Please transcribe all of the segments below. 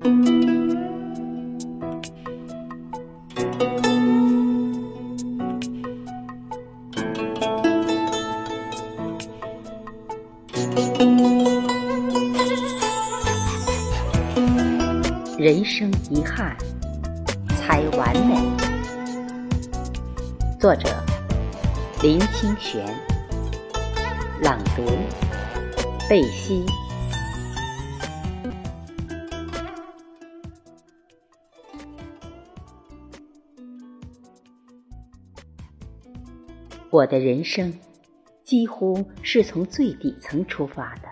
人生遗憾，才完美。作者：林清玄。朗读：贝西。我的人生几乎是从最底层出发的。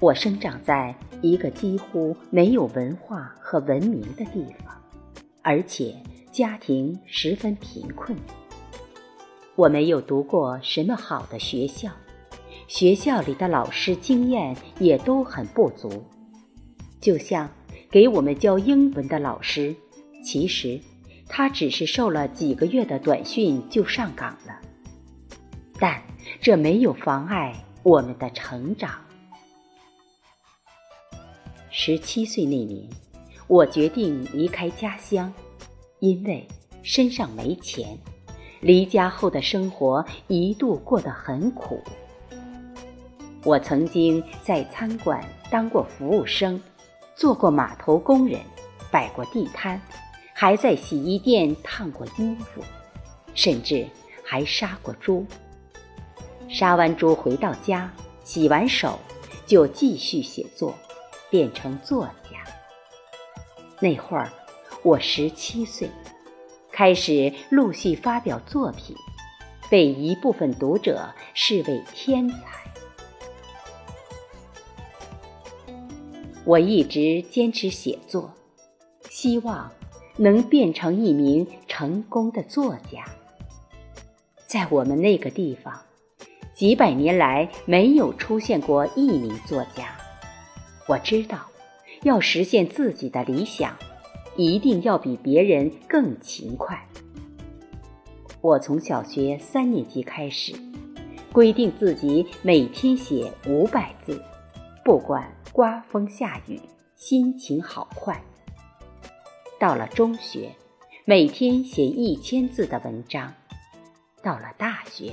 我生长在一个几乎没有文化和文明的地方，而且家庭十分贫困。我没有读过什么好的学校，学校里的老师经验也都很不足。就像给我们教英文的老师，其实他只是受了几个月的短训就上岗了，但这没有妨碍我们的成长。十七岁那年，我决定离开家乡，因为身上没钱。离家后的生活一度过得很苦。我曾经在餐馆当过服务生，做过码头工人，摆过地摊，还在洗衣店烫过衣服，甚至还杀过猪。杀完猪回到家，洗完手，就继续写作。变成作家。那会儿我十七岁，开始陆续发表作品，被一部分读者视为天才。我一直坚持写作，希望能变成一名成功的作家。在我们那个地方，几百年来没有出现过一名作家。我知道，要实现自己的理想，一定要比别人更勤快。我从小学三年级开始，规定自己每天写五百字，不管刮风下雨，心情好坏。到了中学，每天写一千字的文章；到了大学，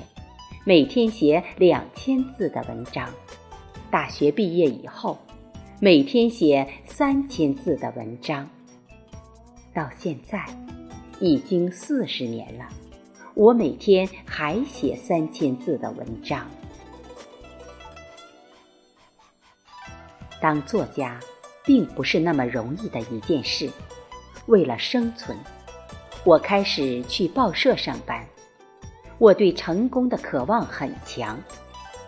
每天写两千字的文章。大学毕业以后。每天写三千字的文章，到现在已经四十年了，我每天还写三千字的文章。当作家并不是那么容易的一件事，为了生存，我开始去报社上班。我对成功的渴望很强，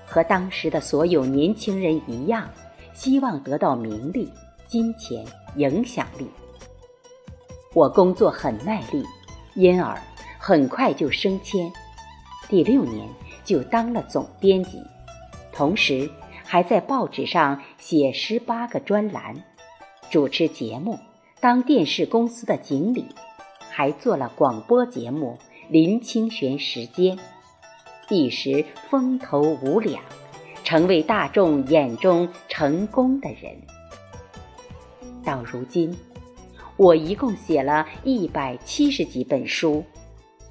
和当时的所有年轻人一样。希望得到名利、金钱、影响力。我工作很卖力，因而很快就升迁，第六年就当了总编辑，同时还在报纸上写十八个专栏，主持节目，当电视公司的经理，还做了广播节目《林清玄时间》，一时风头无两。成为大众眼中成功的人。到如今，我一共写了一百七十几本书，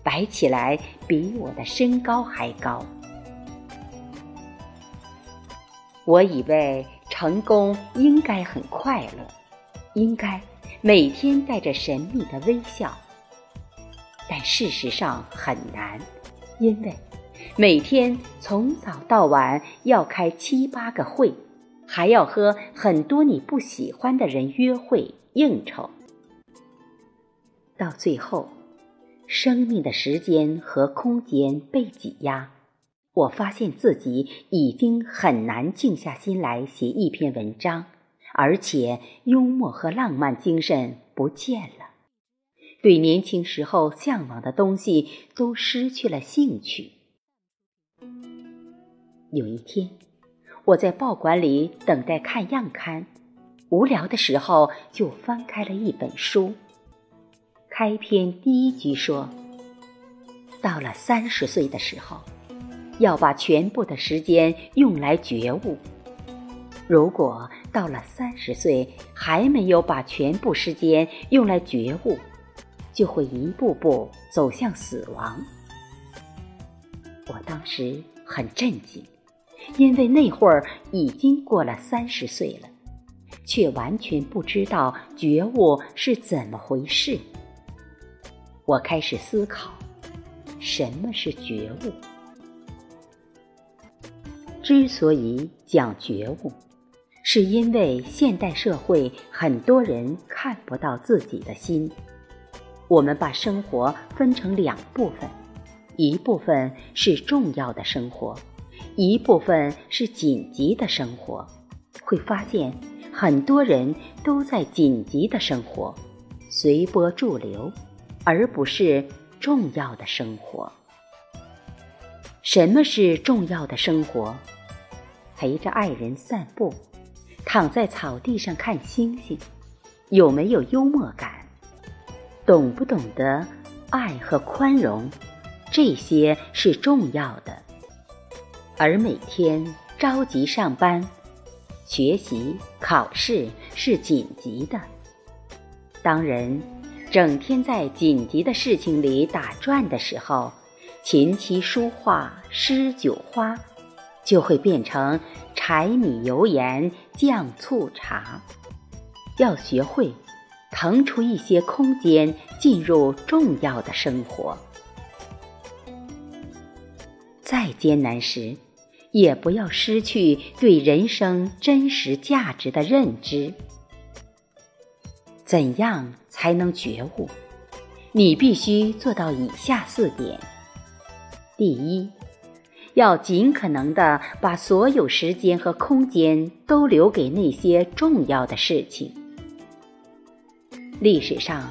摆起来比我的身高还高。我以为成功应该很快乐，应该每天带着神秘的微笑，但事实上很难，因为。每天从早到晚要开七八个会，还要和很多你不喜欢的人约会应酬，到最后，生命的时间和空间被挤压，我发现自己已经很难静下心来写一篇文章，而且幽默和浪漫精神不见了，对年轻时候向往的东西都失去了兴趣。有一天，我在报馆里等待看样刊，无聊的时候就翻开了一本书。开篇第一句说：“到了三十岁的时候，要把全部的时间用来觉悟。”如果到了三十岁还没有把全部时间用来觉悟，就会一步步走向死亡。我当时很震惊，因为那会儿已经过了三十岁了，却完全不知道觉悟是怎么回事。我开始思考，什么是觉悟？之所以讲觉悟，是因为现代社会很多人看不到自己的心。我们把生活分成两部分。一部分是重要的生活，一部分是紧急的生活。会发现很多人都在紧急的生活，随波逐流，而不是重要的生活。什么是重要的生活？陪着爱人散步，躺在草地上看星星，有没有幽默感？懂不懂得爱和宽容？这些是重要的，而每天着急上班、学习、考试是紧急的。当人整天在紧急的事情里打转的时候，琴棋书画诗酒花就会变成柴米油盐酱醋茶。要学会腾出一些空间，进入重要的生活。再艰难时，也不要失去对人生真实价值的认知。怎样才能觉悟？你必须做到以下四点：第一，要尽可能的把所有时间和空间都留给那些重要的事情。历史上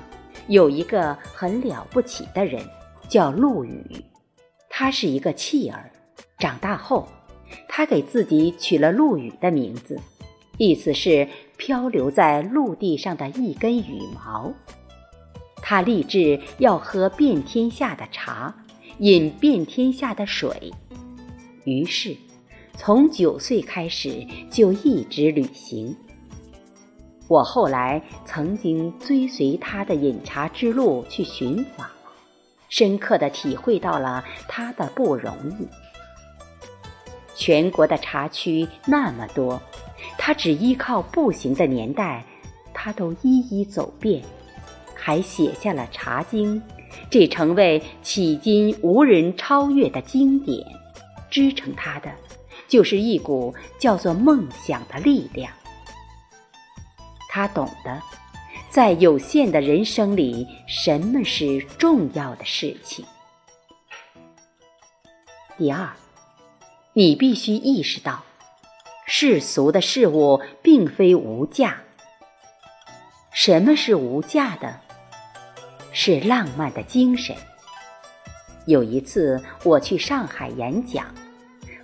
有一个很了不起的人，叫陆羽。他是一个弃儿，长大后，他给自己取了陆羽的名字，意思是漂流在陆地上的一根羽毛。他立志要喝遍天下的茶，饮遍天下的水，于是从九岁开始就一直旅行。我后来曾经追随他的饮茶之路去寻访。深刻的体会到了他的不容易。全国的茶区那么多，他只依靠步行的年代，他都一一走遍，还写下了《茶经》，这成为迄今无人超越的经典。支撑他的，就是一股叫做梦想的力量。他懂得。在有限的人生里，什么是重要的事情？第二，你必须意识到，世俗的事物并非无价。什么是无价的？是浪漫的精神。有一次我去上海演讲，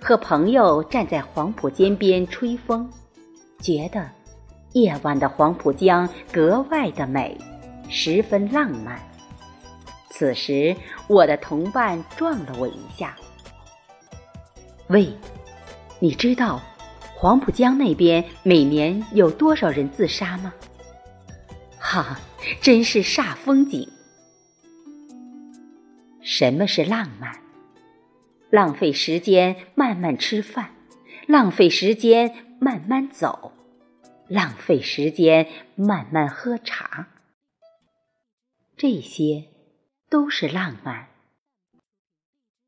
和朋友站在黄浦江边吹风，觉得。夜晚的黄浦江格外的美，十分浪漫。此时，我的同伴撞了我一下。喂，你知道黄浦江那边每年有多少人自杀吗？哈，真是煞风景。什么是浪漫？浪费时间慢慢吃饭，浪费时间慢慢走。浪费时间，慢慢喝茶，这些都是浪漫。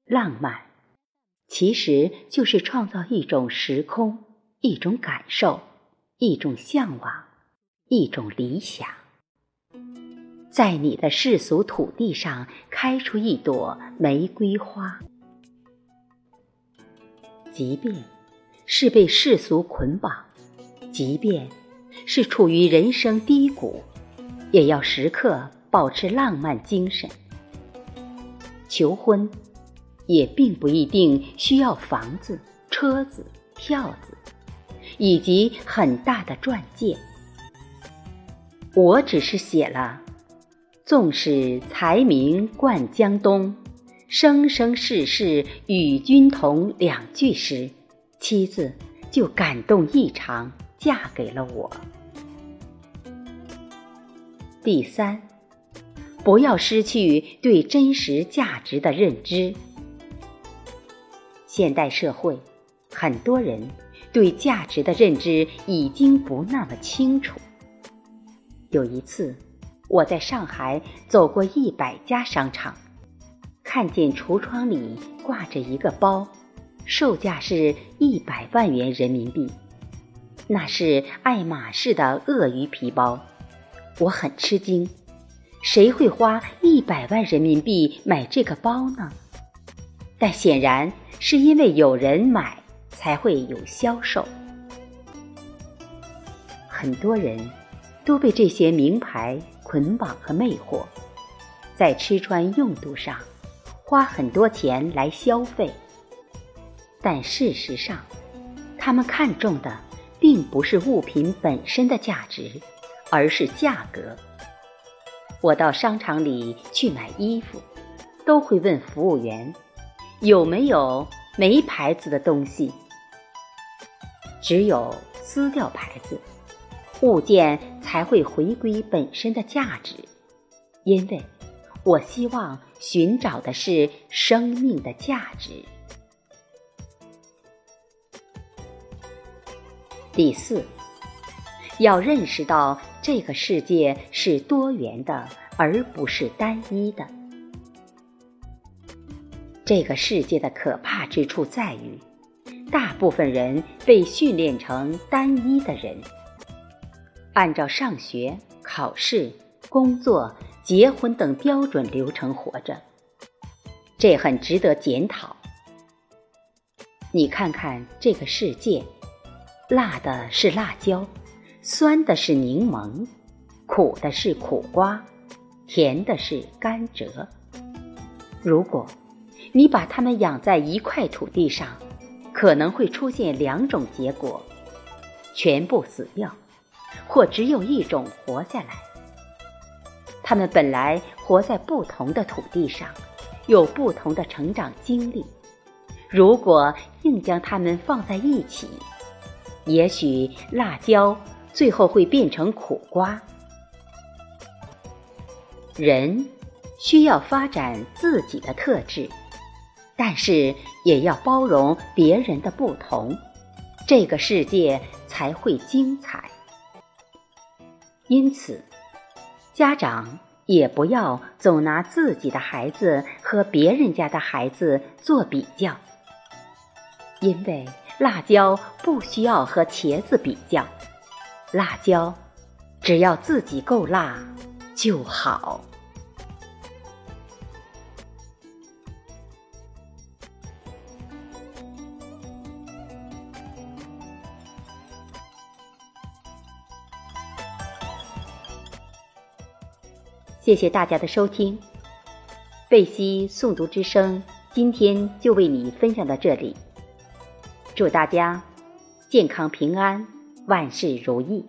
浪漫其实就是创造一种时空，一种感受，一种向往，一种理想，在你的世俗土地上开出一朵玫瑰花。即便是被世俗捆绑。即便是处于人生低谷，也要时刻保持浪漫精神。求婚也并不一定需要房子、车子、票子，以及很大的钻戒。我只是写了“纵使才名冠江东，生生世世与君同”两句诗，妻子。就感动异常，嫁给了我。第三，不要失去对真实价值的认知。现代社会，很多人对价值的认知已经不那么清楚。有一次，我在上海走过一百家商场，看见橱窗里挂着一个包，售价是一百万元人民币，那是爱马仕的鳄鱼皮包。我很吃惊，谁会花一百万人民币买这个包呢？但显然是因为有人买，才会有销售。很多人都被这些名牌捆绑和魅惑，在吃穿用度上花很多钱来消费。但事实上，他们看重的并不是物品本身的价值，而是价格。我到商场里去买衣服，都会问服务员。有没有没牌子的东西？只有撕掉牌子，物件才会回归本身的价值。因为我希望寻找的是生命的价值。第四，要认识到这个世界是多元的，而不是单一的。这个世界的可怕之处在于，大部分人被训练成单一的人，按照上学、考试、工作、结婚等标准流程活着，这很值得检讨。你看看这个世界，辣的是辣椒，酸的是柠檬，苦的是苦瓜，甜的是甘蔗。如果你把它们养在一块土地上，可能会出现两种结果：全部死掉，或只有一种活下来。他们本来活在不同的土地上，有不同的成长经历。如果硬将它们放在一起，也许辣椒最后会变成苦瓜。人需要发展自己的特质。但是也要包容别人的不同，这个世界才会精彩。因此，家长也不要总拿自己的孩子和别人家的孩子做比较，因为辣椒不需要和茄子比较，辣椒只要自己够辣就好。谢谢大家的收听，贝西诵读之声今天就为你分享到这里。祝大家健康平安，万事如意。